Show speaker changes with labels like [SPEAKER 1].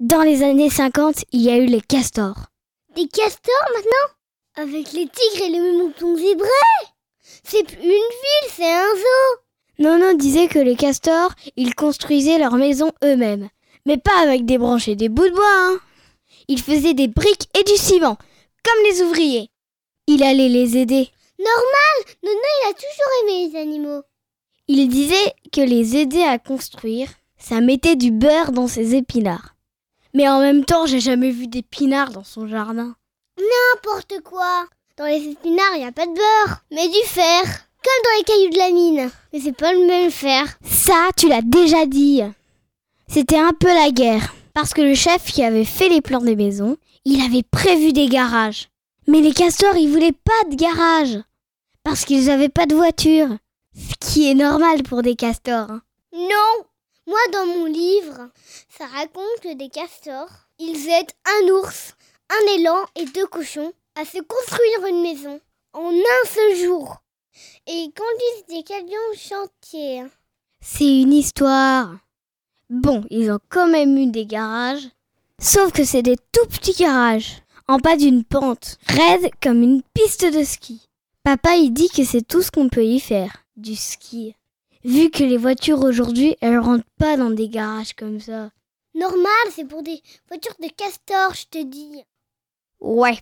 [SPEAKER 1] Dans les années 50, il y a eu les castors.
[SPEAKER 2] Des castors maintenant? Avec les tigres et les moutons zébrés? C'est plus une ville, c'est un zoo
[SPEAKER 1] Nono disait que les castors, ils construisaient leurs maisons eux-mêmes. Mais pas avec des branches et des bouts de bois, hein. Ils faisaient des briques et du ciment, comme les ouvriers. Il allait les aider.
[SPEAKER 2] Normal Nono, il a toujours aimé les animaux.
[SPEAKER 1] Il disait que les aider à construire, ça mettait du beurre dans ses épinards. Mais en même temps, j'ai jamais vu d'épinards dans son jardin.
[SPEAKER 2] N'importe quoi Dans les épinards, il n'y a pas de beurre, mais du fer. Comme dans les cailloux de la mine. Mais c'est pas le même fer.
[SPEAKER 1] Ça, tu l'as déjà dit. C'était un peu la guerre. Parce que le chef qui avait fait les plans des maisons, il avait prévu des garages. Mais les castors, ils voulaient pas de garage. Parce qu'ils n'avaient pas de voiture. Ce qui est normal pour des castors. hein.
[SPEAKER 2] Non Moi, dans mon livre, ça raconte des castors, ils aident un ours, un élan et deux cochons à se construire une maison en un seul jour. Et ils conduisent des camions au chantier.
[SPEAKER 1] C'est une histoire. Bon, ils ont quand même eu des garages. Sauf que c'est des tout petits garages. En bas d'une pente, raide comme une piste de ski. Papa, il dit que c'est tout ce qu'on peut y faire. Du ski. Vu que les voitures aujourd'hui, elles rentrent pas dans des garages comme ça.
[SPEAKER 2] Normal, c'est pour des voitures de castors, je te dis.
[SPEAKER 1] Ouais.